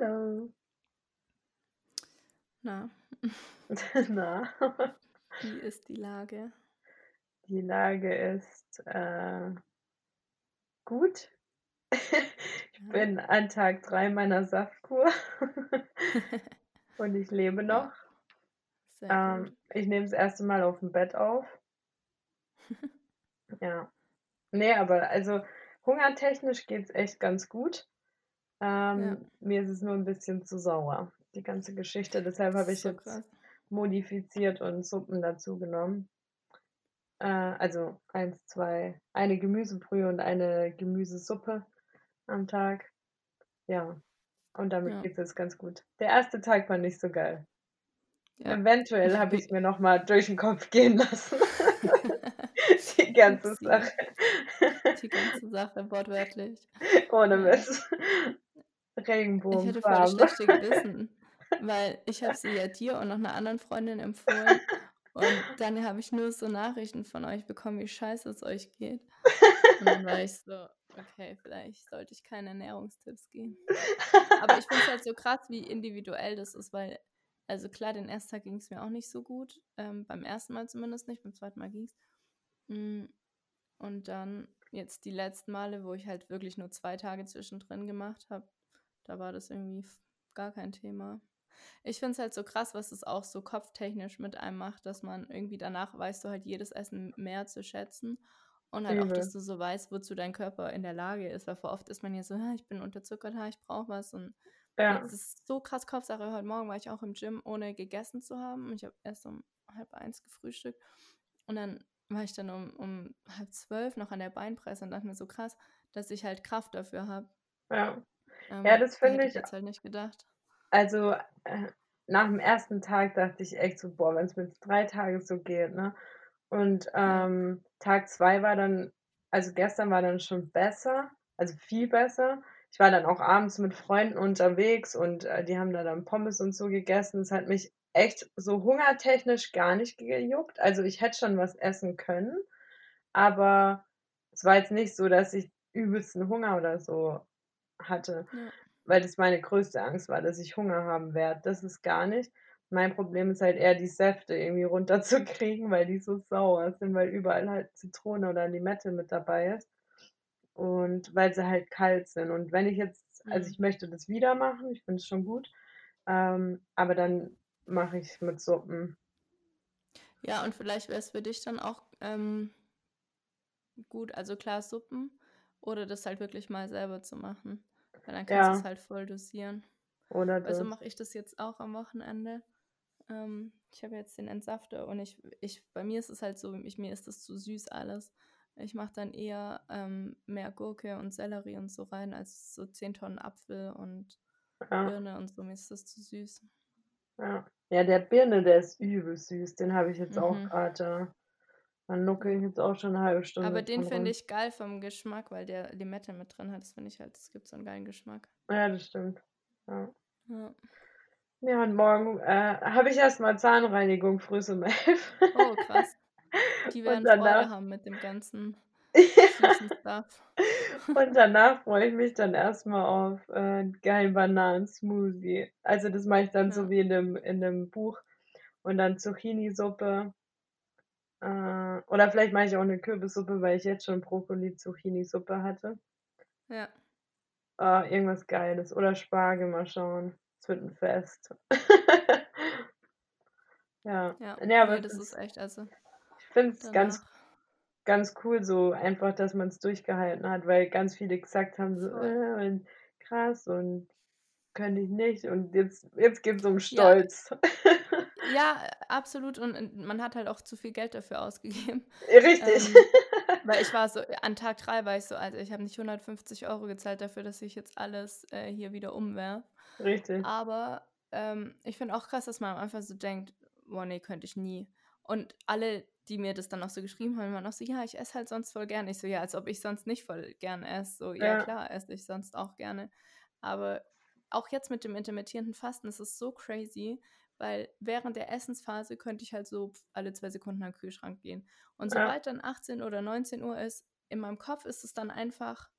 Hallo. Na, Na, wie ist die Lage? die Lage ist, äh, gut. Ich Ja. bin an Tag 3 meiner Saftkur und ich lebe noch. Ähm, ich nehme das erste Mal aufm Bett auf. Ja. Ne, aber also hungertechnisch geht's echt ganz gut. Ja, Ähm, mir ist es nur 'n bisschen zu sauer, die ganze Geschichte. Deshalb habe ich so jetzt krass. modifiziert und Suppen dazu genommen. Äh, also 1, 2 eine Gemüsebrühe und eine Gemüsesuppe am Tag. Ja, und damit Ja, geht's jetzt ganz gut. Der erste Tag war nicht so geil. ja. Eventuell habe Wie ich's mir noch mal durch 'n Kopf gehen lassen, die ganze Sache. die ganze Sache wortwörtlich. Ohne Ja. Witz. Ich hatte voll das schlechte Gewissen, weil ich habe sie ja dir und noch 'ner anderen Freundin empfohlen und dann habe ich nur so Nachrichten von euch bekommen, wie scheiße es euch geht. Und dann war ich so: „Okay, vielleicht sollte ich keine Ernährungstipps geben.“ Aber ich finde es halt so krass, wie individuell das ist, weil also klar, den ersten Tag ging's mir auch nicht so gut, ähm, beim ersten Mal zumindest nicht, beim zweiten Mal ging's. Hm, und dann jetzt die letzten Male, wo ich halt wirklich nur 2 Tage zwischendrin gemacht habe, da war das irgendwie gar kein Thema. Ich finde es halt so krass, was es auch so kopftechnisch mit einem macht, dass man irgendwie danach weißt du halt jedes Essen mehr zu schätzen und halt auch, dass du so weißt, wozu dein Körper in der Lage ist, weil voll oft ist man ja so: „Ha, ich bin unterzuckert, ich brauche was.“ Und Ja. jetzt ist es so krass Kopfsache. Heute Morgen war ich auch im Gym, ohne gegessen zu haben ich habe erst um 12:30 gefrühstückt und dann war ich dann um um 11:30 noch an der Beinpresse und dachte mir so: „Krass, dass ich halt Kraft dafür habe.“ Ja. Ja, Ähm, das finde ich jetzt halt nicht gedacht. Also, äh, nach'm ersten Tag dachte ich echt so: „Boah, wenn's mir jetzt 3 Tage so geht“, ne? Und, Ja. ähm, Tag 2 war dann also gestern war dann schon besser, also viel besser. Ich war dann auch abends mit Freunden unterwegs und, äh, die haben da dann Pommes und so gegessen. Es hat mich echt so hungertechnisch gar nicht gejuckt. Also, ich hätte schon was essen können, aber es war jetzt nicht so, dass ich übelsten Hunger oder so hatte, Ja. weil das meine größte Angst war, dass ich Hunger haben werde. Das ist gar nicht. Mein Problem ist halt eher, die Säfte irgendwie runterzukriegen, weil die so sauer sind, weil überall halt Zitrone oder Limette mit dabei ist und weil sie halt kalt sind. Und wenn ich jetzt also, Mhm. ich möchte das wieder machen, ich finde es schon gut, ähm, aber dann mache ich's mit Suppen. Ja, und vielleicht wäre es für dich dann auch, ähm gut also klar Suppen oder das halt wirklich mal selber zu machen, weil dann kannst Ja. halt voll dosieren. Oder Weil so das. mache ich das jetzt auch am Wochenende. Ähm, ich habe jetzt den Entsafter und ich ich bei mir ist es halt so, ich mir ist das zu süß alles. Ich mache dann eher, ähm, mehr Gurke und Sellerie und so rein als so 10 Tonnen Apfel und Ja. Birne und so, mir ist das zu süß. Ja. Ja, der Birne, der ist übel süß. Den habe ich jetzt auch Mhm. grad da. Da nuckel Ja. ich jetzt auch schon 'ne 1/2 Aber Stunde den dran finde ich geil vom Geschmack, weil der Limette mit drin hat. Das finde ich halt das gibt so 'n geilen Geschmack. Ja, das stimmt. Ja. Ja. Ja, und morgen, äh, habe ich erst mal Zahnreinigung frühs um 11 Oh, krass. Die werden Freude danach haben mit dem ganzen Ja. Und danach freue ich mich dann erst mal auf, äh, 'n geilen Bananensmoothie. Also, das mache ich dann so Ja. wie in dem in dem Buch und dann Zucchinisuppe. Äh, oder vielleicht mache ich auch 'ne Kürbissuppe, weil ich jetzt schon Brokkoli-Zucchinisuppe hatte. Ja. Ah, irgendwas Geiles oder Spargel, mal schauen. Es wird 'n Fest. Ja. Ja, Ne, aber ne, es das ist echt also ich finde es ganz ganz cool so einfach, dass man's durchgehalten hat, weil ganz viele gesagt haben so. „Äh, krass und könnte ich nicht.“ Und jetzt jetzt geht's um Ja. Stolz. Ja, absolut und man hat halt auch zu viel Geld dafür ausgegeben. Richtig. Ähm, weil ich war so an Tag 3 war ich so: „Alter, ich habe nicht 150 € gezahlt dafür, dass ich jetzt alles, äh, hier wieder umwerfe.“ Richtig. Aber, ähm, ich finde auch krass, dass man einfach so denkt: „Boah, ne, könnte ich nie.“ Und alle, die mir das dann auch so geschrieben haben, waren auch so: „Ja, ich esse halt sonst voll gern.“ Ich so: „Ja, als ob ich sonst nicht voll gern esse.“ So: „Ja, Ja. klar esse ich sonst auch gerne.“ Aber auch jetzt mit dem intermittierenden Fasten ist es so crazy, weil während der Essensphase könnte ich halt so alle 2 Sekunden an 'n Kühlschrank gehen. Und sobald dann 18 oder 19:00 ist, in meinem Kopf ist es dann einfach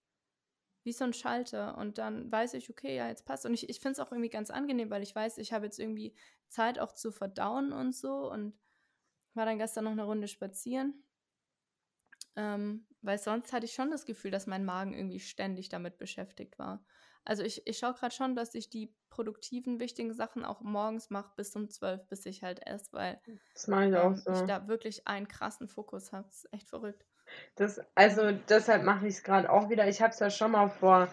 wie so ein Schalter und dann weiß ich, okay, ja, jetzt passt. Und ich, ich finde es auch irgendwie ganz angenehm, weil ich weiß, ich habe jetzt irgendwie Zeit auch zu verdauen und so und war dann gestern noch eine Runde spazieren. Ähm, weil sonst hatte ich schon das Gefühl, dass mein Magen irgendwie ständig damit beschäftigt war. Also ich, ich schaue gerade schon, dass ich die produktiven, wichtigen Sachen auch morgens mache bis um 12, bis ich halt esse, weil das ich ähm, auch so. ich da wirklich einen krassen Fokus habe. Das ist echt verrückt. Das, also deshalb mache ich es gerade auch wieder. Ich habe es ja schon mal vor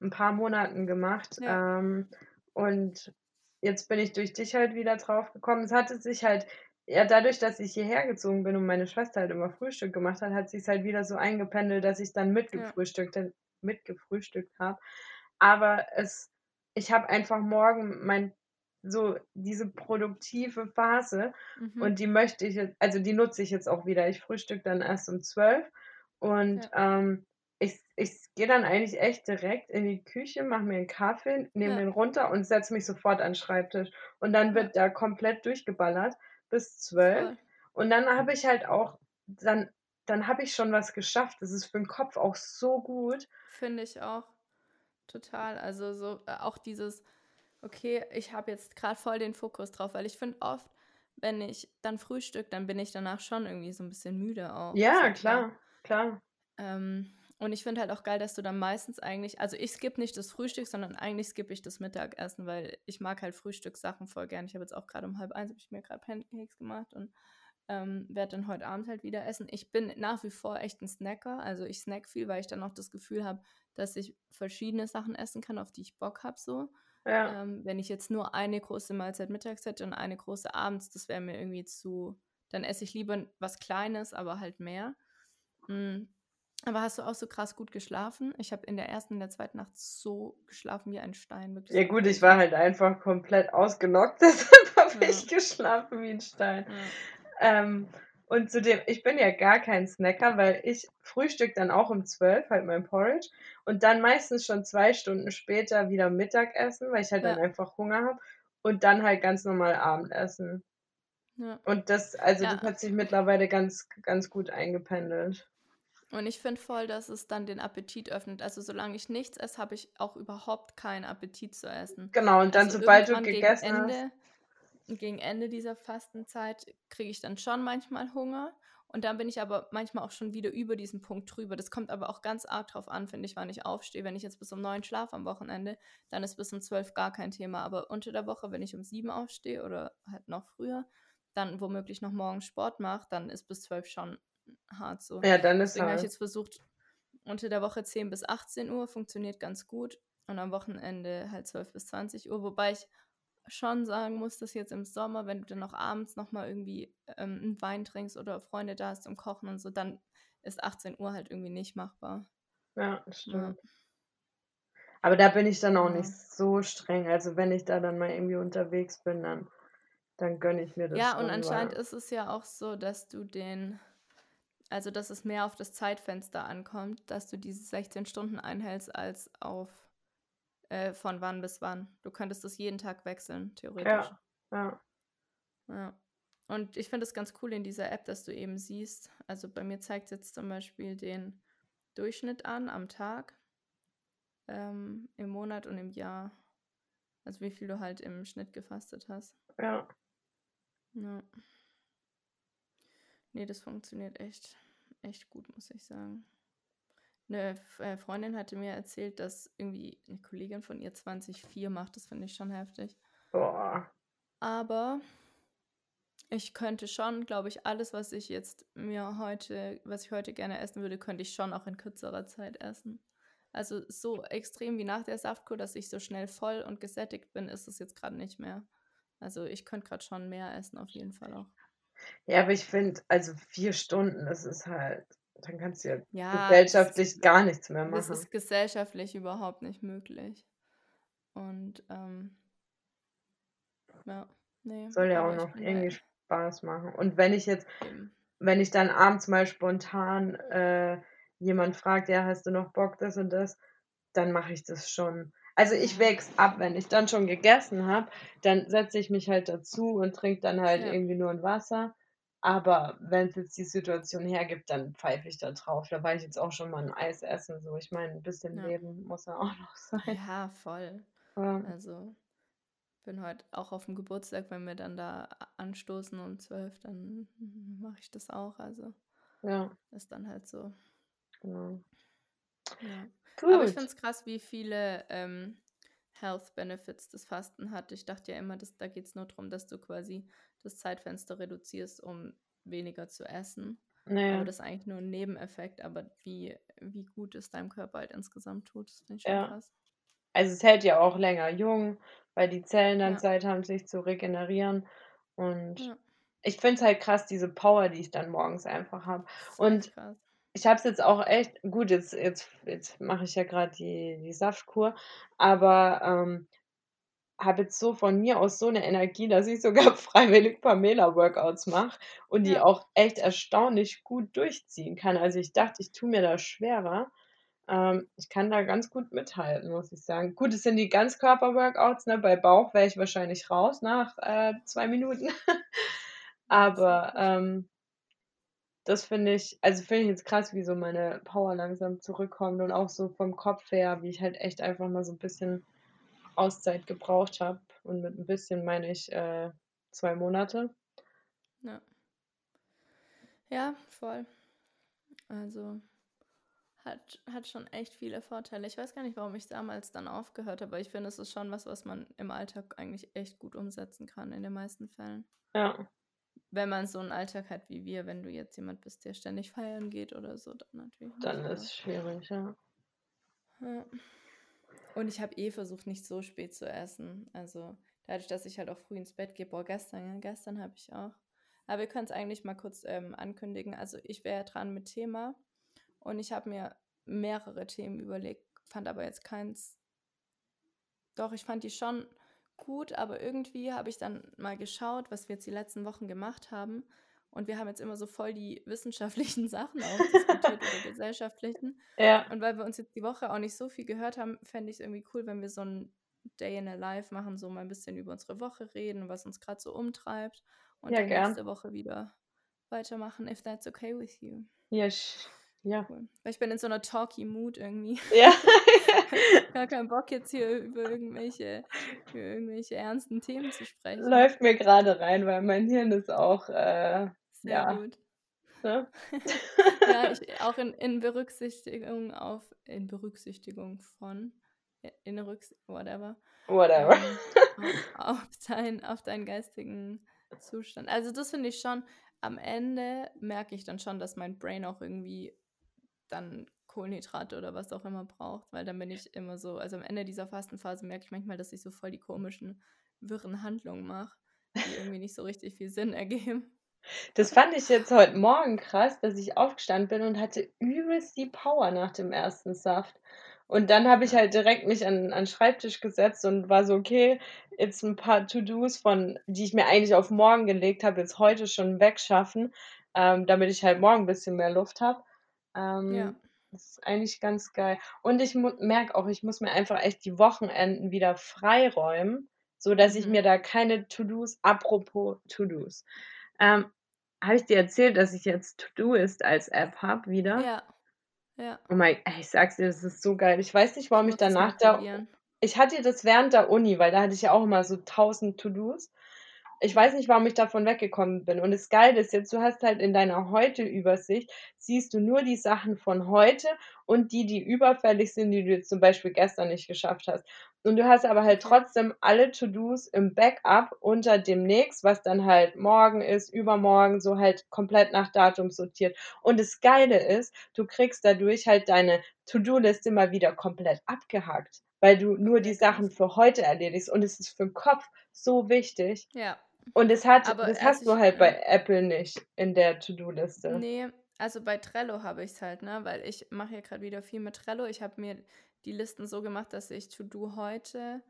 ein paar Monaten gemacht. Ja. Ähm, und jetzt bin ich durch dich halt wieder drauf gekommen. Es hatte sich halt, ja, dadurch, dass ich hierher gezogen bin und meine Schwester halt immer Frühstück gemacht hat, hat sich halt wieder so eingependelt, dass ich dann mitgefrühstückt, mitgefrühstückt habe. Aber es, ich habe einfach morgen mein so diese produktive Phase Mhm. und die möchte ich jetzt also die nutze ich jetzt auch wieder. Ich frühstücke dann erst um 12 und, ähm, ich ich gehe dann eigentlich echt direkt in die Küche, mache mir 'n Kaffee, nehme Ja. den runter und setze mich sofort an 'n Schreibtisch. Und dann Ja. wird da komplett durchgeballert bis 12 Voll. und dann habe ich halt auch dann dann habe ich schon was geschafft. Das ist für 'n Kopf auch so gut. Finde ich auch. Total. Also so äh, auch dieses, okay, ich habe jetzt gerade voll den Fokus drauf, weil ich finde oft, wenn ich dann frühstücke, dann bin ich danach schon irgendwie so ein bisschen müde auch. Ja, klar, klar. Ähm, und ich finde halt auch geil, dass du dann meistens eigentlich, also ich skippe nicht das Frühstück, sondern eigentlich skippe ich das Mittagessen, weil ich mag halt Frühstückssachen voll gern. Ich habe jetzt auch gerade um halb eins, habe ich mir gerade Pancakes gemacht und ähm, werde dann heute Abend halt wieder essen. Ich bin nach wie vor echt ein Snacker, also ich snack viel, weil ich dann auch das Gefühl habe, dass ich verschiedene Sachen essen kann, auf die ich Bock habe so. Ja. Ähm, wenn ich jetzt nur eine große Mahlzeit mittags hätte und eine große abends, das wäre mir irgendwie zu, dann esse ich lieber was Kleines, aber halt mehr. Mm. Aber hast du auch so krass gut geschlafen? Ich habe in der ersten und der zweiten Nacht so geschlafen wie ein Stein. Wirklich Ja gut, ich war halt einfach komplett ausgenockt, deshalb habe Ja. ich geschlafen wie 'n Stein. Ja. Ähm, und zudem ich bin ja gar kein Snacker, weil ich frühstücke dann auch um 12, halt mein Porridge und dann meistens schon 2 Stunden später wieder Mittagessen, weil ich halt dann Ja. einfach Hunger habe und dann halt ganz normal Abendessen. Ja. Und das also das Ja. hat sich mittlerweile ganz ganz gut eingependelt. Und ich finde voll, dass es dann den Appetit öffnet. Also solange ich nichts esse, habe ich auch überhaupt keinen Appetit zu essen. Genau, und dann Also sobald du gegessen hast Gegen Ende dieser Fastenzeit kriege ich dann schon manchmal Hunger und dann bin ich aber manchmal auch schon wieder über diesen Punkt drüber. Das kommt aber auch ganz arg drauf an, finde ich, wann ich aufstehe. Wenn ich jetzt bis um 9 schlafe am Wochenende, dann ist bis um 12 gar kein Thema. Aber unter der Woche, wenn ich um 7 aufstehe oder halt noch früher, dann womöglich noch morgens Sport mache, dann ist bis 12 schon hart so. Ja, dann ist Deswegen habe ich jetzt versucht, unter der Woche 10 bis 18 Uhr funktioniert ganz gut und am Wochenende halt 12 bis 20 Uhr, wobei ich schon sagen muss, dass jetzt im Sommer, wenn du dann noch abends nochmal irgendwie ähm, einen Wein trinkst oder Freunde da hast zum Kochen und so, dann ist 18 Uhr halt irgendwie nicht machbar. Ja, das Ja. stimmt. Aber da bin ich dann auch nicht so streng. Also, wenn ich da dann mal irgendwie unterwegs bin, dann dann gönne ich mir das Ja, und schon, anscheinend weil ist es ja auch so, dass du den also, dass es mehr auf das Zeitfenster ankommt, dass du diese 16 Stunden einhältst als auf äh, von wann bis wann. Du könntest das jeden Tag wechseln, theoretisch. Ja, ja. Ja. Und ich finde es ganz cool in dieser App, dass du eben siehst, also bei mir zeigt jetzt zum Beispiel den Durchschnitt an am Tag, ähm, im Monat und im Jahr. Also wie viel du halt im Schnitt gefastet hast. Ja. Ja. Nee, das funktioniert echt, echt gut, muss ich sagen. Eine äh, Freundin hatte mir erzählt, dass irgendwie eine Kollegin von ihr 20,4 macht. Das finde ich schon heftig. Boah. Aber ich könnte schon, glaube ich, alles, was ich jetzt mir heute, was ich heute gerne essen würde, könnte ich schon auch in kürzerer Zeit essen. Also so extrem wie nach der Saftkur, dass ich so schnell voll und gesättigt bin, ist es jetzt gerade nicht mehr. Also ich könnte gerade schon mehr essen, auf jeden Fall auch. Ja, aber ich finde, also 4 Stunden, das ist halt dann kannst du ja Ja, das, gesellschaftlich gar nichts mehr das machen. ist gesellschaftlich überhaupt nicht möglich. Und ähm, ja, nee, Soll ja auch noch irgendwie Spaß machen. Und wenn ich jetzt wenn ich dann abends mal spontan, äh, jemand fragt: „Ja, hast du noch Bock, das und das?“ Dann mache ich das schon. Also, ich es ab, wenn ich dann schon gegessen habe, dann setze ich mich halt dazu und trinke dann halt Ja. irgendwie nur 'n Wasser. Aber wenn's jetzt die Situation hergibt, dann pfeife ich da drauf. Da war ich jetzt auch schon mal 'n Eis essen, so. Ich meine, 'n bisschen Ja. Leben muss ja auch noch sein. Ja, voll. Ja. Also, bin heute auch auf'm Geburtstag, wenn wir dann da anstoßen um 12, dann mache ich das auch. Also, Ja. ist dann halt so. Genau. Ja. Aber ich finde es krass, wie viele, ähm, Health Benefits das Fasten hat. Ich dachte ja immer, dass da geht's nur drum, dass du quasi das Zeitfenster reduzierst, um weniger zu essen. Aber Ne. das ist eigentlich nur 'n Nebeneffekt, aber wie wie gut es deinem Körper halt insgesamt tut, das finde ich schon Ja. krass. Also, es hält ja auch länger jung, weil die Zellen dann Ja. Zeit haben, sich zu regenerieren. Und Ja. ich finde es halt krass, diese Power, die ich dann morgens einfach habe. Und krass. ich habe es jetzt auch echt gut, jetzt jetzt jetzt mache ich ja grad die die Saftkur, aber, ähm, habe jetzt so von mir aus so 'ne Energie, dass ich sogar freiwillig Pamela-Workouts mache und die Ja. auch echt erstaunlich gut durchziehen kann. Also, ich dachte, ich tue mir da schwerer. Ähm, ich kann da ganz gut mithalten, muss ich sagen. Gut, es sind die Ganzkörper-Workouts, ne? Bei Bauch wäre ich wahrscheinlich raus nach, äh, 2 Minuten. Aber, ähm das finde ich also, finde ich jetzt krass, wie so meine Power langsam zurückkommt und auch so vom Kopf her, wie ich halt echt einfach mal so 'n bisschen Auszeit gebraucht habe. Und mit 'n bisschen meine ich, äh, 2 Monate. Ja. Ja, voll. Also, hat hat schon echt viele Vorteile. Ich weiß gar nicht, warum ich damals dann aufgehört habe, weil ich finde, es ist schon was, was man im Alltag eigentlich echt gut umsetzen kann in den meisten Fällen. Ja. Wenn man so 'n Alltag hat wie wir, wenn du jetzt jemand bist, der ständig feiern geht oder so, dann natürlich Dann aber ist schwierig, ja. Ja. Und ich habe eh versucht, nicht so spät zu essen. Also, dadurch, dass ich halt auch früh ins Bett gehe boah, gestern, ja, gestern habe ich auch aber wir können's eigentlich mal kurz, ähm, ankündigen. Also, ich wäre dran mit Thema und ich habe mir mehrere Themen überlegt, fand aber jetzt keins doch, ich fand die schon gut, aber irgendwie habe ich dann mal geschaut, was wir jetzt die letzten Wochen gemacht haben. Und wir haben jetzt immer so voll die wissenschaftlichen Sachen auch diskutiert oder gesellschaftlichen. Ja. Und weil wir uns jetzt die Woche auch nicht so viel gehört haben, fände ich's irgendwie cool, wenn wir so 'n Day in a Life machen, so mal 'n bisschen über unsere Woche reden, was uns grad so umtreibt und Ja, dann gern. nächste Woche wieder weitermachen, if that's okay with you. Ja, ja. Cool. Weil ich bin in so 'ner talky Mood irgendwie. Ja. Gar keinen Bock jetzt hier über irgendwelche über irgendwelche ernsten Themen zu sprechen. Läuft mir grade rein, weil mein Hirn ist auch, äh, Sehr ja, gut. ne? Ja, ich auch in in Berücksichtigung auf in Berücksichtigung von in Rücks whatever, Whatever. ähm, au auf dein auf deinen geistigen Zustand. Also, das finde ich schon am Ende merke ich dann schon, dass mein Brain auch irgendwie dann Kohlenhydrate oder was auch immer braucht, weil dann bin ich immer so also, am Ende dieser Fastenphase merke ich manchmal, dass ich so voll die komischen, wirren Handlungen mache, die irgendwie nicht so richtig viel Sinn ergeben. Das fand ich jetzt heute Morgen krass, dass ich aufgestanden bin und hatte übelst die Power nach dem 1. Saft. Und dann habe ich Ja. halt direkt mich an an Schreibtisch gesetzt und war so: „Okay, jetzt 'n paar To-dos von die ich mir eigentlich auf morgen gelegt habe, jetzt heute schon wegschaffen, ähm, damit ich halt morgen 'n bisschen mehr Luft habe.“ Ja. Ähm, das ist eigentlich ganz geil. Und ich merke auch, ich muss mir einfach echt die Wochenenden wieder freiräumen, sodass ich Mhm. mir da keine To-dos apropos To-dos. Ähm, habe ich dir erzählt, dass ich jetzt Todoist als App habe wieder? Ja. Ja. Oh mei ey, ich sage es dir, das ist so geil. Ich weiß nicht, Ich warum ich mal danach da ich hatte das während der Uni, weil da hatte ich ja auch immer so 1.000 To-dos. Ich weiß nicht, warum ich davon weggekommen bin. Und das Geile ist jetzt, du hast halt in deiner Heute-Übersicht siehst du nur die Sachen von heute und die, die überfällig sind, die du jetzt zum Beispiel gestern nicht geschafft hast. Und du hast aber halt trotzdem alle To-dos im Backup unter demnächst, was dann halt morgen ist, übermorgen, so halt komplett nach Datum sortiert. Und das Geile ist, du kriegst dadurch halt deine To-do-Liste mal wieder komplett abgehakt, weil du nur die Sachen für heute erledigst. Und es ist für 'n Kopf so wichtig. Ja. Und das hat Aber das hast du ich halt bei. Apple nicht in der To-do-Liste. Ne, also, bei Trello habe ich's halt, ne, weil ich mache ja grad wieder viel mit Trello. Ich habe mir die Listen so gemacht, dass ich To-do heute,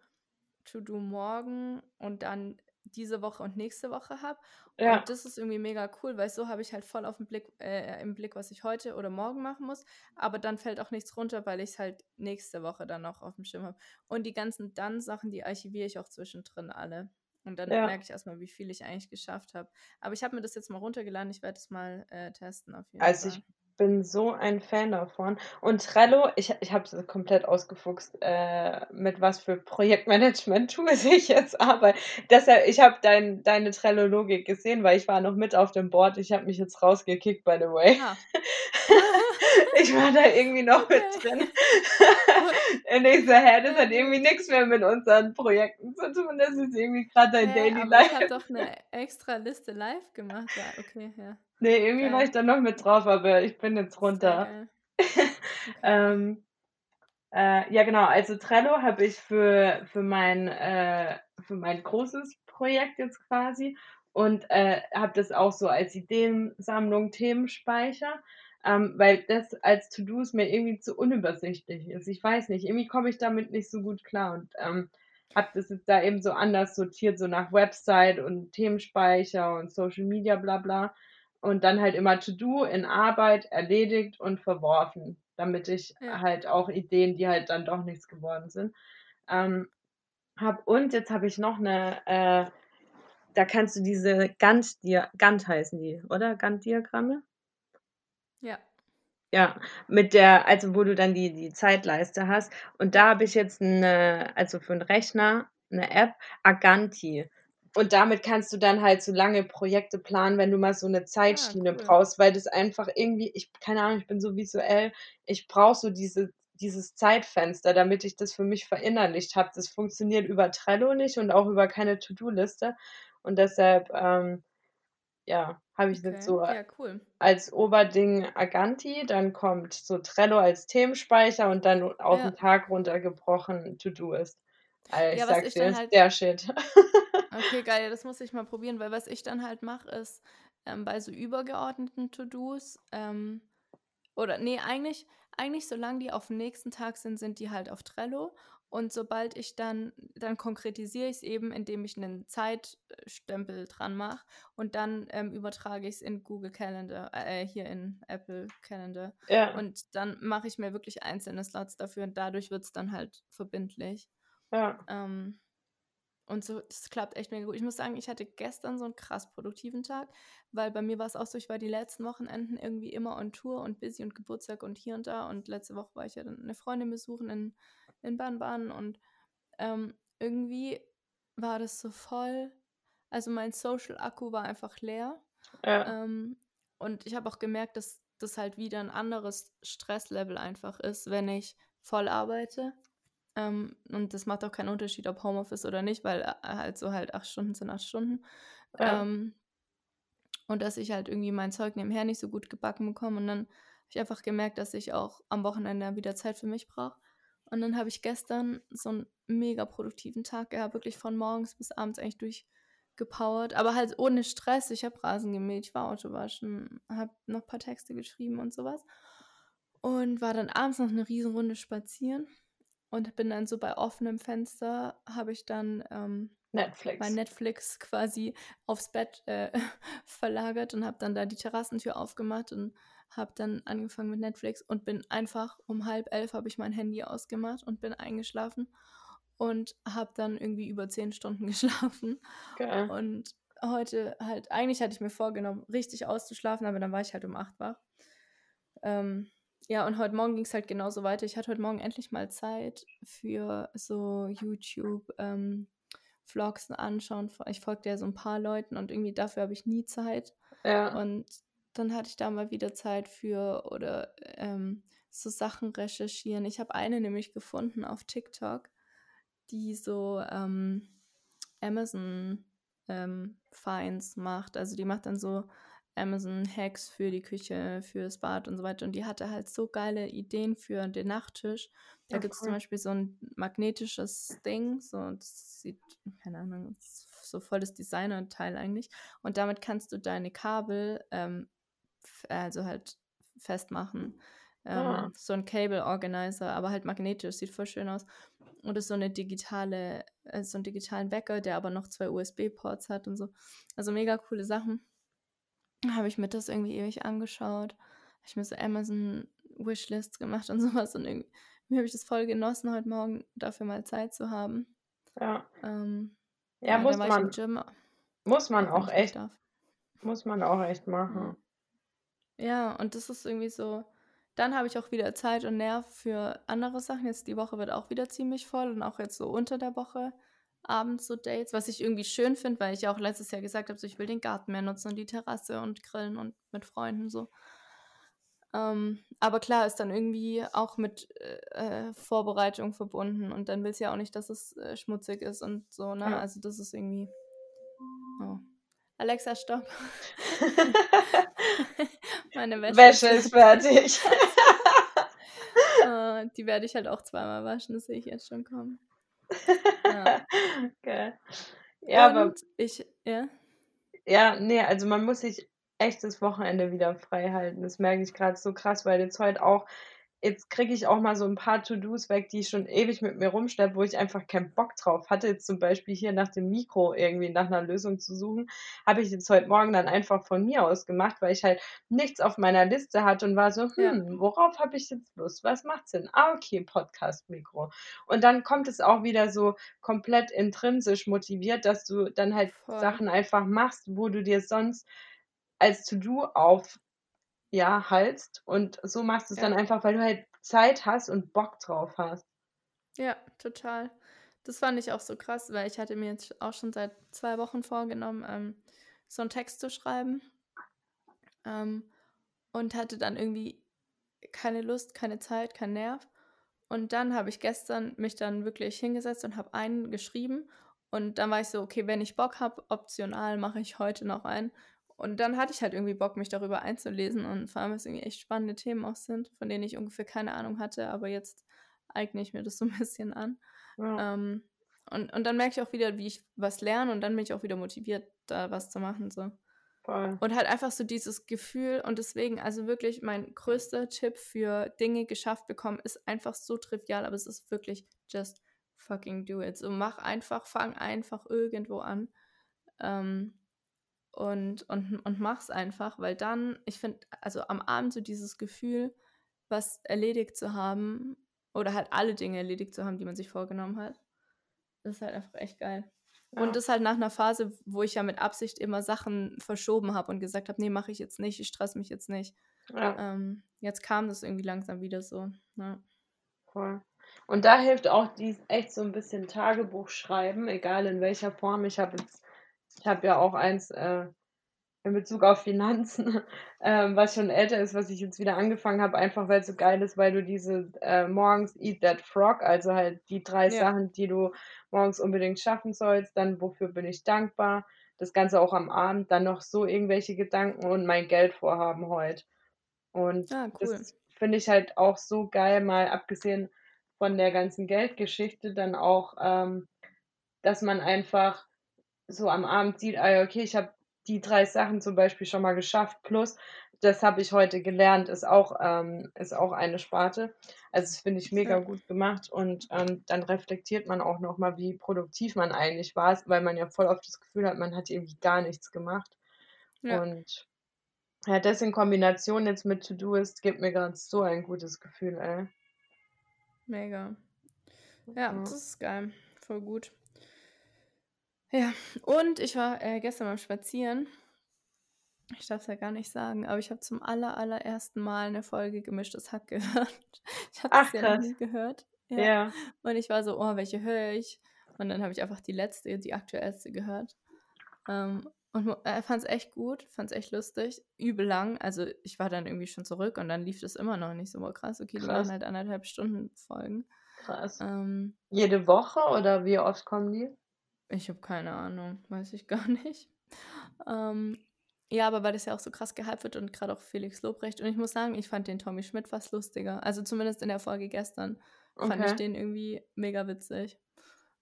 To-do morgen und dann diese Woche und nächste Woche habe. Ja. Und das ist irgendwie mega cool, weil so habe ich halt voll auf'm Blick äh, im Blick, was ich heute oder morgen machen muss. Aber dann fällt auch nichts runter, weil ich's halt nächste Woche dann noch auf'm Schirm habe. Und die ganzen Dann-Sachen, die archiviere ich auch zwischendrin alle. Und dann Ja. merke ich erstmal, wie viel ich eigentlich geschafft habe. Aber ich habe mir das jetzt mal runtergeladen. Ich werde es mal äh, testen auf jeden Also, Fall. ich bin so ein Fan davon. Und Trello, ich ich habe es komplett ausgefuchst, äh, mit was für Projektmanagement-Tools ich jetzt arbeite. Deshalb ich habe dein deine Trello-Logik gesehen, weil ich war noch mit auf dem Board. Ich habe mich jetzt rausgekickt, by the way. Ah. Ich war da irgendwie noch mit Okay. drin. Und ich so: „Hä, das hat irgendwie nix mehr mit unseren Projekten zu tun. Das ist irgendwie grad dein Hä, Daily aber ich habe Life.“ doch 'ne extra Liste live gemacht. Ja, okay, ja. Ne, irgendwie war Geil. ich da noch mit drauf, aber ich bin jetzt runter. Okay. Ähm, äh, ja genau, also Trello habe ich für für mein äh, für mein großes Projekt jetzt quasi und, äh, habe das auch so als Ideensammlung, Themenspeicher, ähm, weil das als To-dos mir irgendwie zu unübersichtlich ist. Ich weiß nicht, irgendwie komme ich damit nicht so gut klar und, ähm, habe das jetzt da eben so anders sortiert, so nach Website und Themenspeicher und Social Media, bla bla. Und dann halt immer To-do in Arbeit, erledigt und verworfen, damit ich Ja. halt auch Ideen, die halt dann doch nichts geworden sind, ähm, habe. Und jetzt habe ich noch 'ne äh, da kannst du diese Gantt-Dia Gantt heißen die, oder? Gantt-Diagramme? Ja. Ja, mit der also, wo du dann die die Zeitleiste hast. Und da habe ich jetzt 'ne also, für 'n Rechner 'ne App, Aganti. Und damit kannst du dann halt so lange Projekte planen, wenn du mal so 'ne Ah, Zeitschiene cool. brauchst, weil das einfach irgendwie ich keine Ahnung, ich bin so visuell, ich brauche so diese dieses Zeitfenster, damit ich das für mich verinnerlicht habe. Das funktioniert über Trello nicht und auch über keine To-do-Liste. Und deshalb, ähm, ja, habe ich jetzt Okay, so ja, cool. als Oberding Aganti, dann kommt so Trello als Themenspeicher und dann auf Ja. Tag runtergebrochen ich Ja, was sage ich dir, dann ist halt der Shit. Okay, geil, das muss ich mal probieren, weil was ich dann halt mache, ist, ähm, bei so übergeordneten To-dos, ähm oder ne, eigentlich eigentlich solange die auf'n nächsten Tag sind, sind die halt auf Trello. Und sobald ich dann dann konkretisiere ich's eben, indem ich 'nen Zeitstempel dran mache und dann, ähm, übertrage ich's in Google Calendar äh, hier in Apple Calendar. Ja. Und dann mache ich mir wirklich einzelne Slots dafür und dadurch wird's dann halt verbindlich. Ja. Ähm, und so das klappt echt mega gut. Ich muss sagen, ich hatte gestern so 'n krass produktiven Tag, weil bei mir war's auch so, ich war die letzten Wochenenden irgendwie immer on Tour und busy und Geburtstag und hier und da. Und letzte Woche war ich ja dann 'ne Freundin besuchen in in Baden-Baden und, ähm, irgendwie war das so voll also, mein Social-Akku war einfach leer. Ja. Ähm, und ich habe auch gemerkt, dass das halt wieder 'n anderes Stresslevel einfach ist, wenn ich voll arbeite. Ähm, und das macht auch keinen Unterschied, ob Homeoffice oder nicht, weil, äh, halt so halt 8 Stunden sind 8 Stunden. Ja. Ähm, und dass ich halt irgendwie mein Zeug nebenher nicht so gut gebacken bekomme. Und dann habe ich einfach gemerkt, dass ich auch am Wochenende wieder Zeit für mich brauche. Und dann habe ich gestern so 'n mega produktiven Tag gehabt, wirklich von morgens bis abends eigentlich durchgepowert, aber halt ohne Stress. Ich habe Rasen gemäht, ich war Auto waschen, habe noch paar Texte geschrieben und so was. Und war dann abends noch 'ne Riesenrunde spazieren und bin dann so bei offenem Fenster habe ich dann, ähm, Netflix. mein Netflix quasi aufs Bett, äh, verlagert und habe dann da die Terrassentür aufgemacht und habe dann angefangen mit Netflix und bin einfach um 22:30 habe ich mein Handy ausgemacht und bin eingeschlafen und habe dann irgendwie über 10 Stunden geschlafen. Geil. Und heute halt eigentlich hatte ich mir vorgenommen, richtig auszuschlafen, aber dann war ich halt um 8 wach. Ähm, ja, und heute Morgen ging's halt genauso weiter. Ich hatte heute Morgen endlich mal Zeit für so YouTube, ähm, Vlogs anschauen. Ich folge ja so 'n paar Leuten und irgendwie dafür habe ich nie Zeit. Ja. Und dann hatte ich da mal wieder Zeit für oder, ähm, so Sachen recherchieren. Ich habe eine nämlich gefunden auf TikTok, die so, ähm, Amazon, ähm, Finds macht. Also, die macht dann so Amazon-Hacks für die Küche, fürs Bad und so weiter. Und die hatte halt so geile Ideen für den Nachttisch. Da Ja, gibt's zum cool. Beispiel so 'n magnetisches Ding, so das sieht keine Ahnung, so voll das Designerteil eigentlich. Und damit kannst du deine Kabel, ähm, also, halt festmachen. Ah. Ähm, so 'n Cable Organizer, aber halt magnetisch, sieht voll schön aus. Und ist so 'ne digitale äh, so 'n digitalen Wecker, der aber noch 2 USB-Ports hat und so. Also, mega coole Sachen. Habe ich mir das irgendwie ewig angeschaut. Habe ich mir so Amazon-Wishlists gemacht und so was und irgendwie habe ich das voll genossen, heute Morgen dafür mal Zeit zu haben. Ja. Ähm Ja, Ja, muss man muss man auch echt darf. muss man auch echt machen. Ja, und das ist irgendwie so dann habe ich auch wieder Zeit und Nerv für andere Sachen. Jetzt die Woche wird auch wieder ziemlich voll und auch jetzt so unter der Woche abends so Dates, was ich irgendwie schön finde, weil ich ja auch letztes Jahr gesagt habe, so ich will den Garten mehr nutzen und die Terrasse und grillen und mit Freunden so. Ähm, aber klar ist dann irgendwie auch mit äh, äh, Vorbereitung verbunden und dann willst du ja auch nicht, dass es äh, schmutzig ist und so, ne? Ja. Also das ist irgendwie. Oh. Alexa, stopp. Meine Wäsche, Wäsche ist fertig. Äh, die werde ich halt auch zweimal waschen, das sehe ich jetzt schon kommen. Ja. Geil. Ja, aber ich, ja. ja, ne, also man muss sich echt das Wochenende wieder frei halten. Das merke ich grad so krass, weil jetzt heute auch jetzt kriege ich auch mal so 'n paar To-dos weg, die ich schon ewig mit mir rumschleppe, wo ich einfach keinen Bock drauf hatte. Jetzt zum Beispiel hier nach dem Mikro irgendwie nach 'ner Lösung zu suchen, habe ich jetzt heute Morgen dann einfach von mir aus gemacht, weil ich halt nichts auf meiner Liste hatte und war so. „Hm, worauf habe ich jetzt Lust? Was macht Sinn? Ah, okay, Podcast-Mikro.“ Und dann kommt es auch wieder so komplett intrinsisch motiviert, dass du dann halt Voll. Sachen einfach machst, wo du dir sonst als To-do auf ja, halst und so machst du's dann Ja. einfach, weil du halt Zeit hast und Bock drauf hast. Ja, total. Das fand ich auch so krass, weil ich hatte mir jetzt auch schon seit 2 Wochen vorgenommen, ähm, so 'n Text zu schreiben. Ähm, und hatte dann irgendwie keine Lust, keine Zeit, keinen Nerv. Und dann habe ich gestern mich dann wirklich hingesetzt und habe einen geschrieben. Und dann war ich so: „Okay, wenn ich Bock habe, optional mache ich heute noch einen.“ Und dann hatte ich halt irgendwie Bock, mich darüber einzulesen und vor allem, weil's irgendwie echt spannende Themen auch sind, von denen ich ungefähr keine Ahnung hatte, aber jetzt eigne ich mir das so 'n bisschen an. Ja. Ähm, und und dann merke ich auch wieder, wie ich was lerne und dann bin ich auch wieder motiviert, da was zu machen so. Voll. Und halt einfach so dieses Gefühl und deswegen also wirklich mein größter Tipp für Dinge geschafft bekommen ist einfach so trivial, aber es ist wirklich just fucking do it. So mach einfach fang einfach irgendwo an, ähm, und und und mach's einfach, weil dann ich finde also am Abend so dieses Gefühl, was erledigt zu haben oder halt alle Dinge erledigt zu haben, die man sich vorgenommen hat, das ist halt einfach echt geil. Und Ja. das halt nach 'ner Phase, wo ich ja mit Absicht immer Sachen verschoben habe und gesagt habe: „Ne, mache ich jetzt nicht, ich stresse mich jetzt nicht.“ Ja. Ähm, jetzt kam das irgendwie langsam wieder so, ja. Voll. Und da hilft auch dies echt so 'n bisschen Tagebuch schreiben, egal in welcher Form. Ich habe jetzt ich habe ja auch eins, äh, in Bezug auf Finanzen, ähm, was schon älter ist, was ich jetzt wieder angefangen habe, einfach weil's so geil ist, weil du diese, äh, morgens Eat That Frog, also halt die 3 Ja. Sachen, die du morgens unbedingt schaffen sollst, dann wofür bin ich dankbar, das Ganze auch am Abend, dann noch so irgendwelche Gedanken und mein Geldvorhaben heut. Und Ah, cool. das finde ich halt auch so geil, mal abgesehen von der ganzen Geldgeschichte dann auch, ähm, dass man einfach so am Abend sieht: „Ah okay, ich habe die 3 Sachen zum Beispiel schon mal geschafft, plus das habe ich heute gelernt“, ist auch ähm, ist auch eine Sparte. Also, das finde ich mega gut gemacht und, ähm, dann reflektiert man auch noch mal, wie produktiv man eigentlich war, weil man ja voll oft das Gefühl hat, man hat irgendwie gar nichts gemacht. Ja. Und ja, das in Kombination jetzt mit To-do-List gibt mir grad so ein gutes Gefühl, ey. Mega. Ja, Ja. das ist geil, voll gut. Ja, und ich war, äh, gestern beim Spazieren. Ich darf's ja gar nicht sagen, aber ich habe zum aller allerersten Mal 'ne Folge Gemischtes Hack gehört. Ich habe das ja noch nie gehört. Ja. Ja. Und ich war so: „Oh, welche höre ich?“ Und dann habe ich einfach die letzte, die aktuellste gehört. Ähm, und äh, fand's echt gut, fand's echt lustig, übel lang. Also, ich war dann irgendwie schon zurück und dann lief das immer noch nicht so: „Boah, krass, okay, die Krass. machen halt 1,5 Stunden Folgen.“ Krass. Ähm Jede Woche oder wie oft kommen die? Ich habe keine Ahnung, weiß ich gar nicht. Ähm, ja, aber weil das ja auch so krass gehypt wird und grad auch Felix Lobrecht und ich muss sagen, ich fand den Tommy Schmidt fast lustiger. Also, zumindest in der Folge gestern fand ich Okay. den irgendwie mega witzig.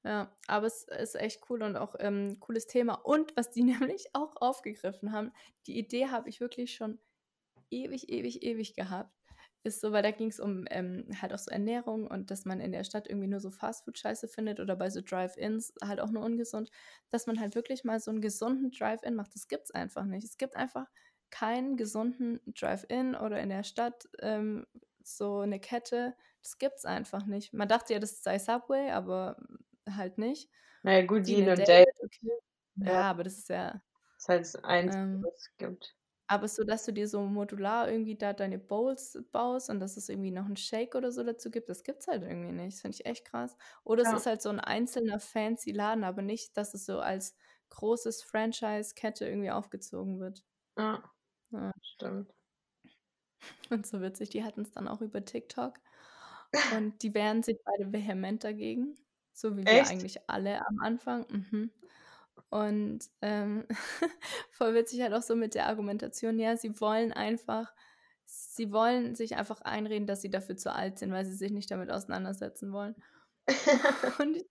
Ja, aber es ist echt cool und auch, ähm, cooles Thema. Und was die nämlich auch aufgegriffen haben, die Idee habe ich wirklich schon ewig, ewig, ewig gehabt, ist so weil da ging's um, ähm, halt auch so Ernährung und dass man in der Stadt irgendwie nur so Fastfood-Scheiße findet oder bei so Drive-Ins halt auch nur ungesund, dass man halt wirklich mal so 'n gesunden Drive-In macht. Das gibt's einfach nicht. Es gibt einfach keinen gesunden Drive-In oder in der Stadt, ähm, so 'ne Kette. Das gibt's einfach nicht. Man dachte ja, das sei Subway, aber halt nicht. Na ja, gut, Dean und David okay. Ja. Ja, aber das ist ja Das ist halt das Einzige, ähm, was es gibt. Aber so, dass du dir so modular irgendwie da deine Bowls baust und dass es irgendwie noch 'n Shake oder so dazu gibt, das gibt's halt irgendwie nicht. Das finde ich echt krass. Oder es Ja. ist halt so 'n einzelner fancy Laden, aber nicht, dass es so als großes Franchise-Kette irgendwie aufgezogen wird. Ja. Ja. Stimmt. Und so witzig, die hatten's dann auch über TikTok und die wehren sich beide vehement dagegen, so wie wir Echt? eigentlich alle am Anfang. Mhm. Und, ähm, voll witzig halt auch so mit der Argumentation, ja, sie wollen einfach sie wollen sich einfach einreden, dass sie dafür zu alt sind, weil sie sich nicht damit auseinandersetzen wollen. Und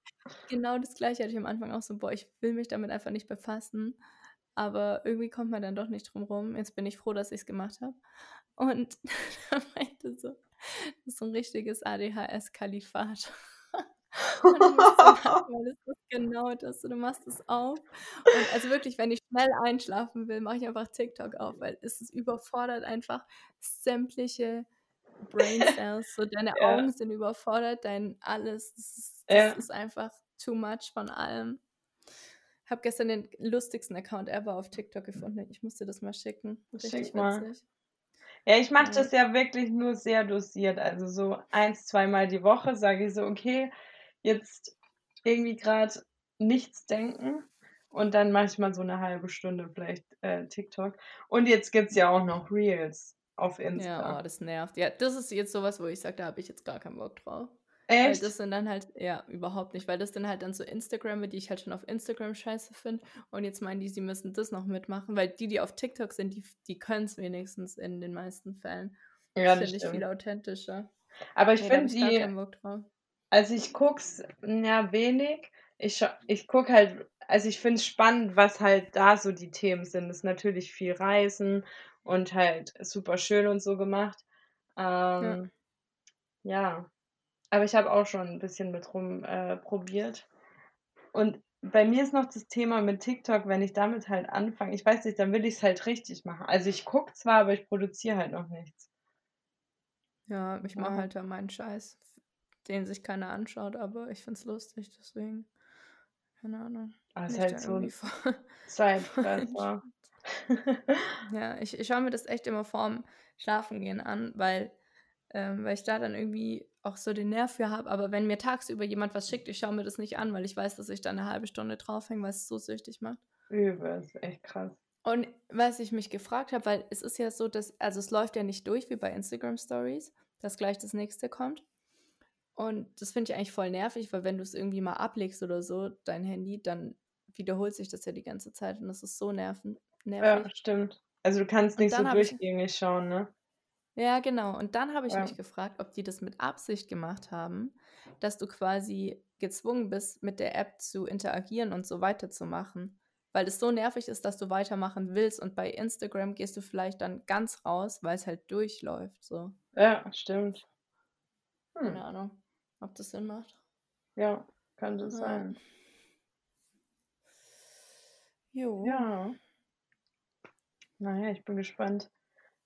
genau das Gleiche hatte ich am Anfang auch so: „Boah, ich will mich damit einfach nicht befassen“, aber irgendwie kommt man dann doch nicht drum rum. Jetzt bin ich froh, dass ich's gemacht habe. Und er meinte so, das ist so 'n richtiges ADHS-Kalifat. Und ich musste lachen, weil das ist genau das du machst es auf und also wirklich, wenn ich schnell einschlafen will, mache ich einfach TikTok auf, weil es ist überfordert einfach sämtliche Brain Cells, so deine Ja. Augen sind überfordert, dein alles. Das ist Ja. das ist einfach too much von allem. Habe gestern den lustigsten Account ever auf TikTok gefunden. Ich muss dir das mal schicken. Richtig Schick mal. witzig. Ja, ich mache Ja. das ja wirklich nur sehr dosiert. Also so 1, zweimal die Woche sage ich so: „Okay, jetzt irgendwie grad nichts denken“ und dann mache ich mal so 'ne halbe Stunde vielleicht, äh, TikTok. Und jetzt gibt's ja auch noch Reels auf Ja, Insta. oh, das nervt. Ja, das ist jetzt so was, wo ich sage, da habe ich jetzt gar keinen Bock drauf. Weil das Echt? sind dann halt ja, überhaupt nicht, weil das sind halt dann so Instagrammer, die ich halt schon auf Instagram scheiße finde und jetzt meinen die, sie müssen das noch mitmachen, weil die, die auf TikTok sind, die die können's wenigstens in den meisten Fällen. Ja, Das finde ich viel authentischer. Aber ich habe finde die. Also ich gucke es, ja, wenig. Ich ich gucke halt also ich finde es spannend, was halt da so die Themen sind. Das ist natürlich viel Reisen und halt super schön und so gemacht. Ja. Ähm, ja, aber ich habe auch schon 'n bisschen mit rum äh, probiert. Und bei mir ist noch das Thema mit TikTok, wenn ich damit halt anfange ich weiß nicht, dann will ich's halt richtig machen. Also ich gucke zwar, aber ich produziere halt noch nichts. Ja, ich mache Ja. halt da meinen Scheiß, den sich keiner anschaut, aber ich finde es lustig, deswegen keine Ahnung, Ah, ist halt so Zeitfresser. Ja, ich ich schaue mir das echt immer vorm Schlafengehen an, weil ähm, weil ich da dann irgendwie auch so den Nerv für habe. Aber wenn mir tagsüber jemand was schickt, ich schaue mir das nicht an, weil ich weiß, dass ich da 'ne halbe Stunde drauf hänge, weil's so süchtig macht. Übel, ist echt krass. Und was ich mich gefragt habe, weil es ist ja so, dass also es läuft ja nicht durch wie bei Instagram Stories, dass gleich das Nächste kommt. Und das finde ich eigentlich voll nervig, weil wenn du's irgendwie mal ablegst oder so, dein Handy, dann wiederholt sich das ja die ganze Zeit und das ist so nerven Ja, nervig. stimmt. Also du kannst nicht so habe ich durchgängig schauen, ne? Ja, genau. Und dann habe ich Ja. mich gefragt, ob die das mit Absicht gemacht haben, dass du quasi gezwungen bist, mit der App zu interagieren und so weiterzumachen, weil es so nervig ist, dass du weitermachen willst und bei Instagram gehst du vielleicht dann ganz raus, weil's halt durchläuft so. Ja, stimmt. Keine Hm. Ahnung, ob das Sinn macht. Ja, könnte Ja. sein. Jo. Ja. Na ja, ich bin gespannt,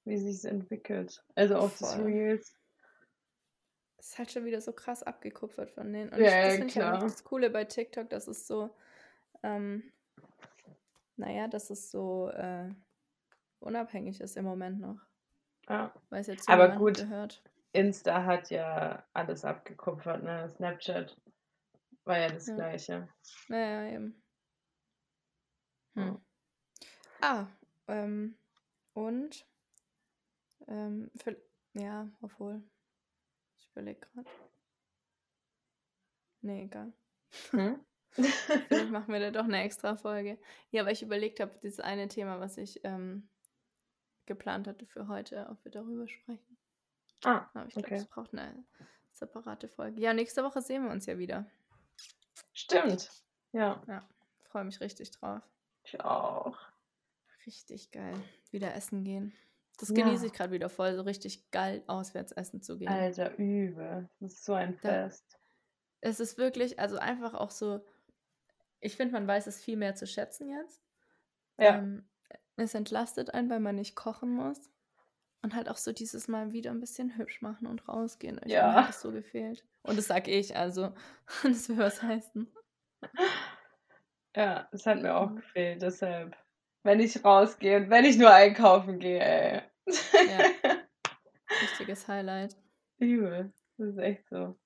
wie sich's entwickelt. Also auch das Voll. Reels. Ist halt schon wieder so krass abgekupfert von denen. Und Ja, ich das finde ich klar. das Coole bei TikTok, dass es so ähm, na ja, dass es so, äh, unabhängig ist im Moment noch. Ja. Weil's ja zu Aber niemandem gut, gehört. Insta hat ja alles abgekupfert, ne? Snapchat war ja das Ja. Gleiche. Ja, ja, eben. Hm. Ja. Ah, ähm, und, ähm, viell ja, obwohl ich überlege grad. Ne, egal. Mhm. Vielleicht machen wir da doch 'ne Extrafolge. Ja, weil ich überlegt habe, dieses eine Thema, was ich, ähm, geplant hatte für heute, ob wir darüber sprechen. Ah, Aber ich glaube, okay. es braucht 'ne separate Folge. Ja, nächste Woche sehen wir uns ja wieder. Stimmt. Ja. Ja, freue mich richtig drauf. Ich auch. Richtig geil. Wieder essen gehen. Das genieße ich Ja. grad wieder voll, so richtig geil auswärts essen zu gehen. Alter, übel. Das ist so ein Da Fest. es ist wirklich also einfach auch so ich finde, man weiß es viel mehr zu schätzen jetzt. Ja. Ähm, es entlastet einen, weil man nicht kochen muss. Und halt auch so dieses Mal wieder 'n bisschen hübsch machen und rausgehen. Ich mir hat Ja. das so gefehlt. Und das sage ich, also das will was heißen. Ja, das hat mir auch Mhm. gefehlt, deshalb. Wenn ich rausgehe und wenn ich nur einkaufen gehe, ey. Ja. Richtiges Highlight. Übel. Das ist echt so.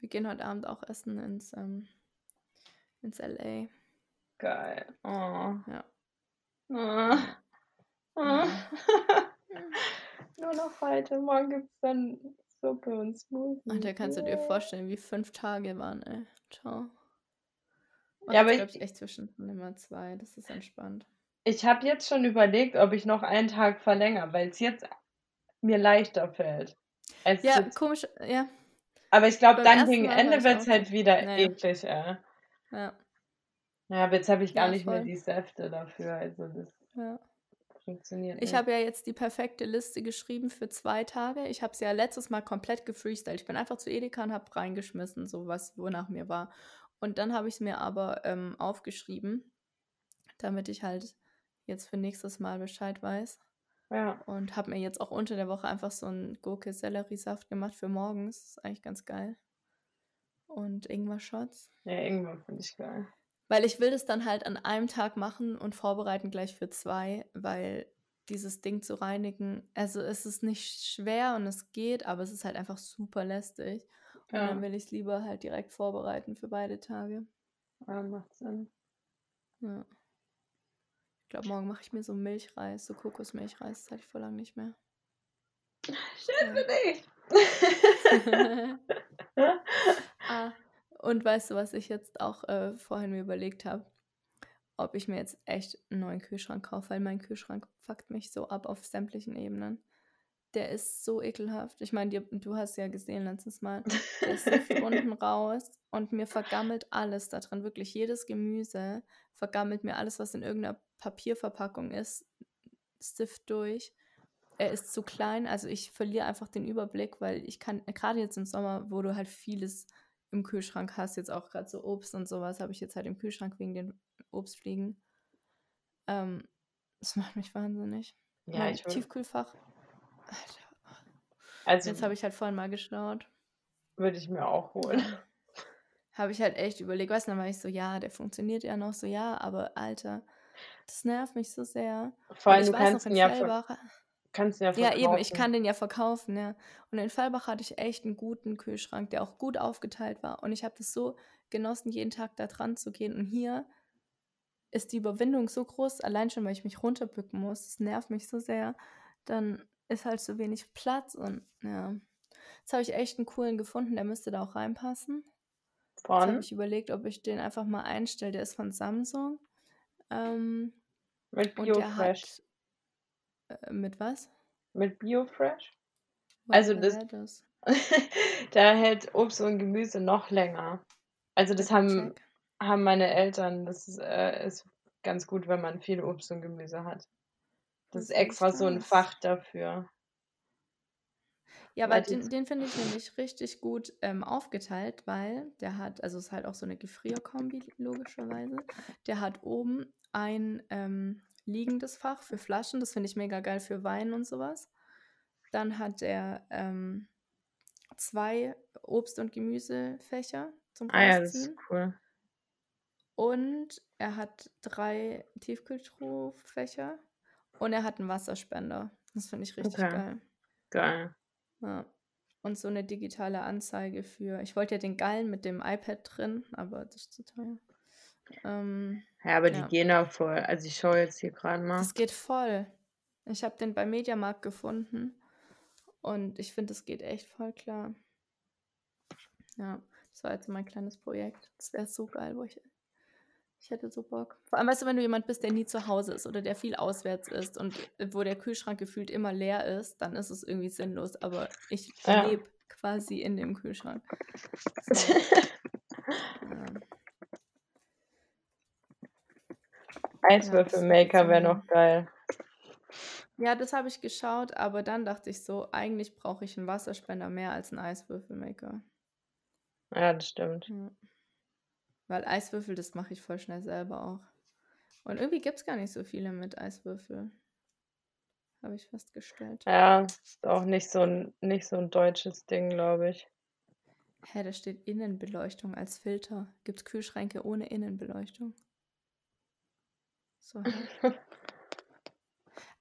Wir gehen heute Abend auch essen ins, ähm, ins LA. Geil. Oh. Ja. Oh. Oh. Ja. Nur noch heute. Morgen gibt's dann Suppe und Smoothie. Ach, da kannst du dir vorstellen, wie fünf Tage waren, ey. Ciao. Und Ja, aber ich echt zwischendrin immer zwei. Das ist entspannt. ich habe jetzt schon überlegt, ob ich noch einen Tag verlängere, weil's jetzt mir leichter fällt. Ja, komisch, ja. aber ich glaube, dann gegen Mal Ende wird's auch halt wieder Ja, ja. eklig, ey. Ja. Ja, aber jetzt habe ich gar Ja, nicht mehr voll. die Säfte dafür, also das Ja. Funktioniert Ich habe ja jetzt die perfekte Liste geschrieben für 2 Tage. Ich habe sie ja letztes Mal komplett gefreestylt. Ich bin einfach zu Edeka und habe reingeschmissen, so was wonach mir war. Und dann habe ich's mir aber, ähm, aufgeschrieben, damit ich halt jetzt für nächstes Mal Bescheid weiß. Ja. Und habe mir jetzt auch unter der Woche einfach so 'n Gurke-Selleriesaft gemacht für morgens. Das ist eigentlich ganz geil. Und Ingwer-Shots. Ja, Ingwer finde ich geil. Weil ich will das dann halt an einem Tag machen und vorbereiten gleich für 2, weil dieses Ding zu reinigen also, es ist nicht schwer und es geht, aber es ist halt einfach super lästig. Und dann will ich's lieber halt direkt vorbereiten für beide Tage. Ja, macht Sinn. Ja. Ich glaube, morgen mache ich mir so Milchreis, so Kokosmilchreis. Das hatte ich voll lang nicht mehr. Schön Ja. für dich. Ah, und weißt du, was ich jetzt auch, äh, vorhin mir überlegt habe? Ob ich mir jetzt echt 'n neuen Kühlschrank kaufe, weil mein Kühlschrank fuckt mich so ab auf sämtlichen Ebenen. Der ist so ekelhaft. Ich meine, du hast ja gesehen letztes Mal, der Sift unten raus und mir vergammelt alles da drin. Wirklich jedes Gemüse vergammelt mir alles, was in irgend 'ner Papierverpackung ist, Sift durch. Er ist zu klein, also, ich verliere einfach den Überblick, weil ich kann grade jetzt im Sommer, wo du halt vieles im Kühlschrank hast, jetzt auch grad so Obst und so was habe ich jetzt halt im Kühlschrank wegen den Obstfliegen. Ähm, das macht mich wahnsinnig. Ja, Mein ich Tiefkühlfach Alter. Also Jetzt habe ich halt vorhin mal geschaut. Würde ich mir auch holen. Habe ich halt echt überlegt, weißt du, dann war ich so: „Ja, der funktioniert ja noch.“ So: „Ja, aber Alter, das nervt mich so sehr.“ Vor allem, ich du weiß noch kannst in ihn ja Fellbach kannst ihn ja Ja, eben, ich verkaufen. kann den ja verkaufen, ja. Und in Fellbach hatte ich echt 'n guten Kühlschrank, der auch gut aufgeteilt war. Und ich habe das so genossen, jeden Tag da dran zu gehen. Und hier ist die Überwindung so groß, allein schon, weil ich mich runterbücken muss. Das nervt mich so sehr. Dann ist halt so wenig Platz und ja. Jetzt habe ich echt 'n coolen gefunden, der müsste da auch reinpassen. Jetzt habe Von? ich überlegt, ob ich den einfach mal einstelle. Der ist von Samsung. Ähm, Mit Biofresh. Äh, mit was? Mit Biofresh? Also, das das? da hält Obst und Gemüse noch länger. Also, das haben check. haben meine Eltern. Das ist, äh ist ganz gut, wenn man viel Obst und Gemüse hat. Das Was ist ist extra so 'n das? Fach dafür. Ja, weil den das den finde ich nämlich richtig gut, ähm, aufgeteilt, weil der hat also, ist halt auch so 'ne Gefrierkombi logischerweise. Der hat oben ein, ähm, liegendes Fach für Flaschen. Das finde ich mega geil für Wein und so was. Dann hat er, ähm, 2 Obst und Gemüsefächer zum Ah ja, das ist Rausziehen. cool. Und er hat 3 Tiefkühltruhfächer und er hat 'n Wasserspender. Das finde ich richtig Okay. geil. Geil. Ja. Und so 'ne digitale Anzeige für ich wollte ja den geilen mit dem iPad drin, aber das ist zu teuer. Ähm, Ja, aber die ja. gehen auch voll. Also, ich schaue jetzt hier grad mal. Das geht voll. Ich habe den beim Mediamarkt gefunden und ich finde, das geht echt voll klar. Ja, das war jetzt mein kleines Projekt. Das wäre so geil, wo ich ich hätte so Bock. Vor allem, weißt du, wenn du jemand bist, der nie zu Hause ist oder der viel auswärts ist und wo der Kühlschrank gefühlt immer leer ist, dann ist es irgendwie sinnlos. Aber ich Ja. lebe quasi in dem Kühlschrank. So. Ja. Ja, das Eiswürfelmaker wäre noch geil. Ja, das habe ich geschaut, aber dann dachte ich so: „Eigentlich brauche ich 'n Wasserspender mehr als 'n Eiswürfelmaker.“ Ja, das stimmt. Ja. Weil Eiswürfel, das mache ich voll schnell selber auch. Und irgendwie gibt's gar nicht so viele mit Eiswürfel. Habe ich festgestellt. Ja, ist auch nicht so 'n nicht so 'n deutsches Ding, glaube ich. Hä, da steht Innenbeleuchtung als Filter. Gibt's Kühlschränke ohne Innenbeleuchtung? So.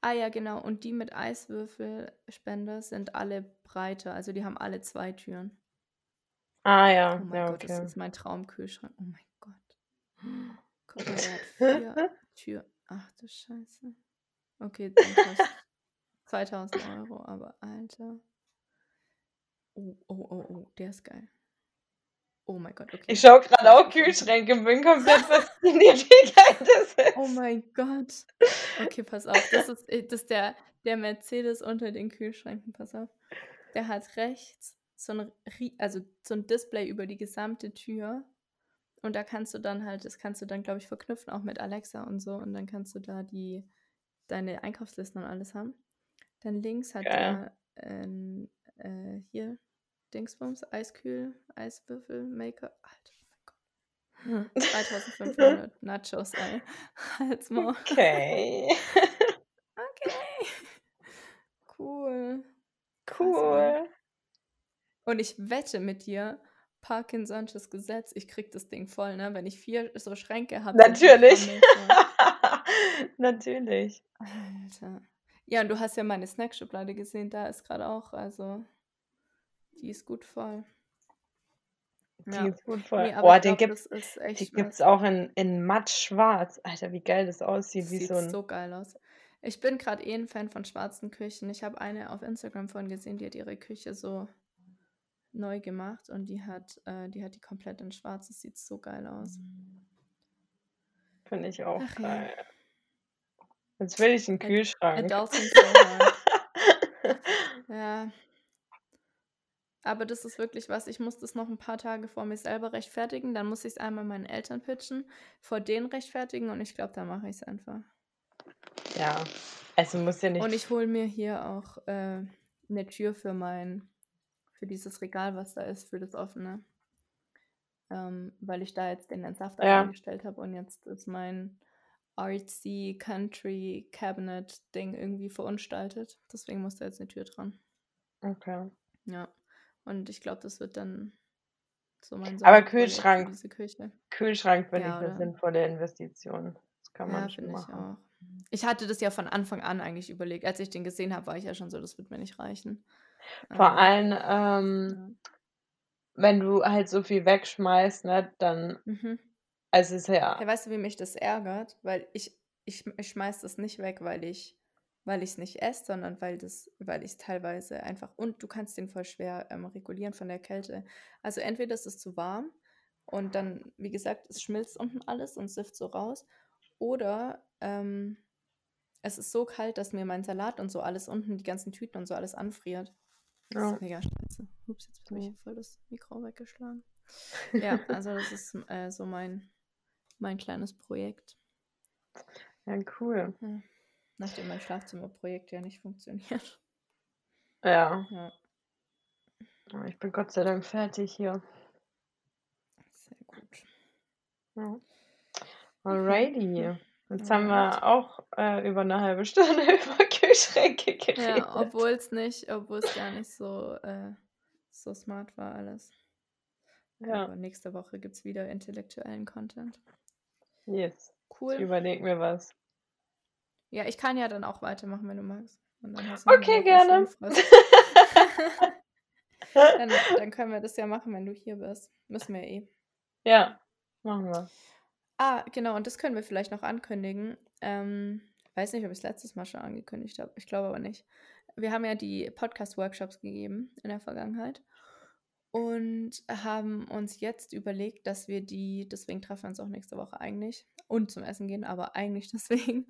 Ah ja, genau. Und die mit Eiswürfelspender sind alle breiter. Also die haben alle zwei Türen. Ah ja, Oh mein ja, Gott, das okay. ist mein Traumkühlschrank. Oh mein Gott. Guck mal, der hat vier Türen. Ach du Scheiße. Okay, dann kostet 2000 Euro, aber Alter. Oh, oh, oh, oh, der ist geil. Oh mein Gott, okay. Ich schaue gerade auch 2000 Euro. Kühlschränke und bin komplett fasziniert, wie geil das ist. Oh mein Gott. Okay, pass auf. Das ist, äh, das ist der, der Mercedes unter den Kühlschränken. Pass auf. Der hat rechts so ein, also so ein Display über die gesamte Tür. Und da kannst du dann halt, das kannst du dann, glaube ich, verknüpfen, auch mit Alexa und so. Und dann kannst du da die, deine Einkaufslisten und alles haben. Dann links hat er ähm, äh, hier Dingsbums, Eiskühl, Eiswürfel, Maker. Alter, oh mein Gott. 3500 Nachos, ey. Halt's Maul. Okay. Okay. Cool. Cool. Und ich wette mit dir, Parkinson'sches Gesetz, ich krieg das Ding voll, ne? Wenn ich vier so Schränke habe. Natürlich. Natürlich. Alter. Ja, und du hast ja meine Snackschublade gesehen, da ist gerade auch, also, die ist gut voll. Die Ja. ist gut voll. Nee, ich den gibt's was. auch in, in matt schwarz. Alter, wie geil das aussieht. Sieht so ein. so geil aus. Ich bin gerade eh ein Fan von schwarzen Küchen. Ich habe eine auf Instagram vorhin gesehen, die hat ihre Küche so neu gemacht und die hat, äh, die hat die komplett in schwarz. Das sieht so geil aus. Finde ich auch Ach ja. geil. Jetzt will ich einen Kühlschrank. Adulting so hard. Ja. Aber das ist wirklich was, ich muss das noch ein paar Tage vor mir selber rechtfertigen. Dann muss ich es einmal meinen Eltern pitchen, vor denen rechtfertigen und ich glaube, da mache ich es einfach. ja. Also muss ja nicht. Und ich hole mir hier auch äh, eine Tür für mein, für dieses Regal, was da ist, für das offene. Ähm, weil ich da jetzt den Entsafter Ja. eingestellt habe und jetzt ist mein artsy Country Cabinet Ding irgendwie verunstaltet. Deswegen muss da jetzt eine Tür dran. Okay. Ja. Und ich glaube, das wird dann so mein Aber Kühlschrank. diese Küche. Kühlschrank finde Ja, ich eine sinnvolle Investition. Das kann Ja, man schon finde ich machen. auch. Ich hatte das ja von Anfang an eigentlich überlegt. Als ich den gesehen habe, war ich ja schon so, das wird mir nicht reichen. Vor Ähm, allem, ähm, ja. wenn du halt so viel wegschmeißt, ne, dann, Mhm. also es ist Hey, ja, weißt du, wie mich das ärgert? Weil ich, ich, ich schmeiß das nicht weg, weil ich weil ich es nicht esse, sondern weil das, weil ich es teilweise einfach und du kannst den voll schwer ähm, regulieren von der Kälte. Also entweder ist es zu warm und dann, wie gesagt, es schmilzt unten alles und sifft so raus, oder ähm, es ist so kalt, dass mir mein Salat und so alles unten, die ganzen Tüten und so alles anfriert. Das ja. ist mega scheiße. Ups, jetzt habe ich hier voll das Mikro weggeschlagen. Ja, also das ist äh, so mein, mein kleines Projekt. ja, cool. Ja. Nachdem mein Schlafzimmerprojekt ja nicht funktioniert. Ja, Ja, ich bin Gott sei Dank fertig hier. sehr gut. Ja. Mhm. Alrighty. Jetzt haben wir auch äh, über eine halbe Stunde über Kühlschränke geredet. Ja, obwohl es nicht, obwohl es gar nicht so, äh, so smart war alles. Ja, Aber nächste Woche gibt es wieder intellektuellen Content. yes. Ich Cool. überlege mir was. Ja, ich kann ja dann auch weitermachen, wenn du magst. Und dann hast du noch Okay, Woche gerne. Dann, dann können wir das ja machen, wenn du hier bist. Müssen wir eh. ja, machen wir. Ah, genau, und das können wir vielleicht noch ankündigen. Ähm, weiß nicht, ob ich es letztes Mal schon angekündigt habe. Ich glaube aber nicht. Wir haben ja die Podcast-Workshops gegeben in der Vergangenheit und haben uns jetzt überlegt, dass wir die, deswegen treffen wir uns auch nächste Woche eigentlich und zum Essen gehen, aber eigentlich deswegen,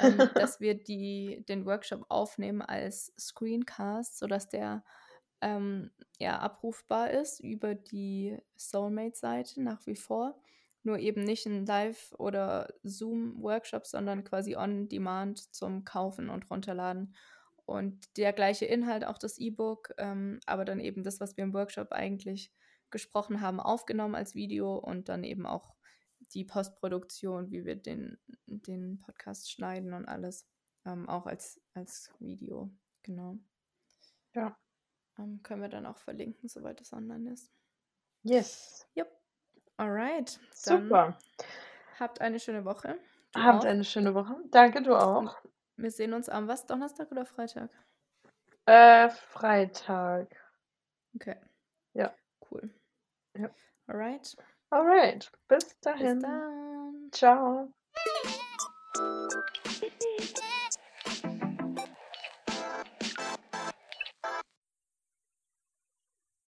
ähm, dass wir die, den Workshop aufnehmen als Screencast, sodass der ähm, ja, abrufbar ist über die Soulmate-Seite nach wie vor. Nur eben nicht ein Live- oder Zoom-Workshop, sondern quasi on demand zum Kaufen und runterladen. Und der gleiche Inhalt, auch das E-Book, ähm, aber dann eben das, was wir im Workshop eigentlich gesprochen haben, aufgenommen als Video und dann eben auch die Postproduktion, wie wir den, den Podcast schneiden und alles, ähm, auch als, als Video. Genau. Ja. Ähm, können wir dann auch verlinken, soweit es online ist. Yes. Yep. Alright. Super. habt eine schöne Woche. Du Habt auch. eine schöne Woche. Danke, du auch. Wir sehen uns am was? Donnerstag oder Freitag? Äh, Freitag. Okay. Ja. Cool. Ja. Alright. Alright. Bis dahin. Bis dann. Ciao.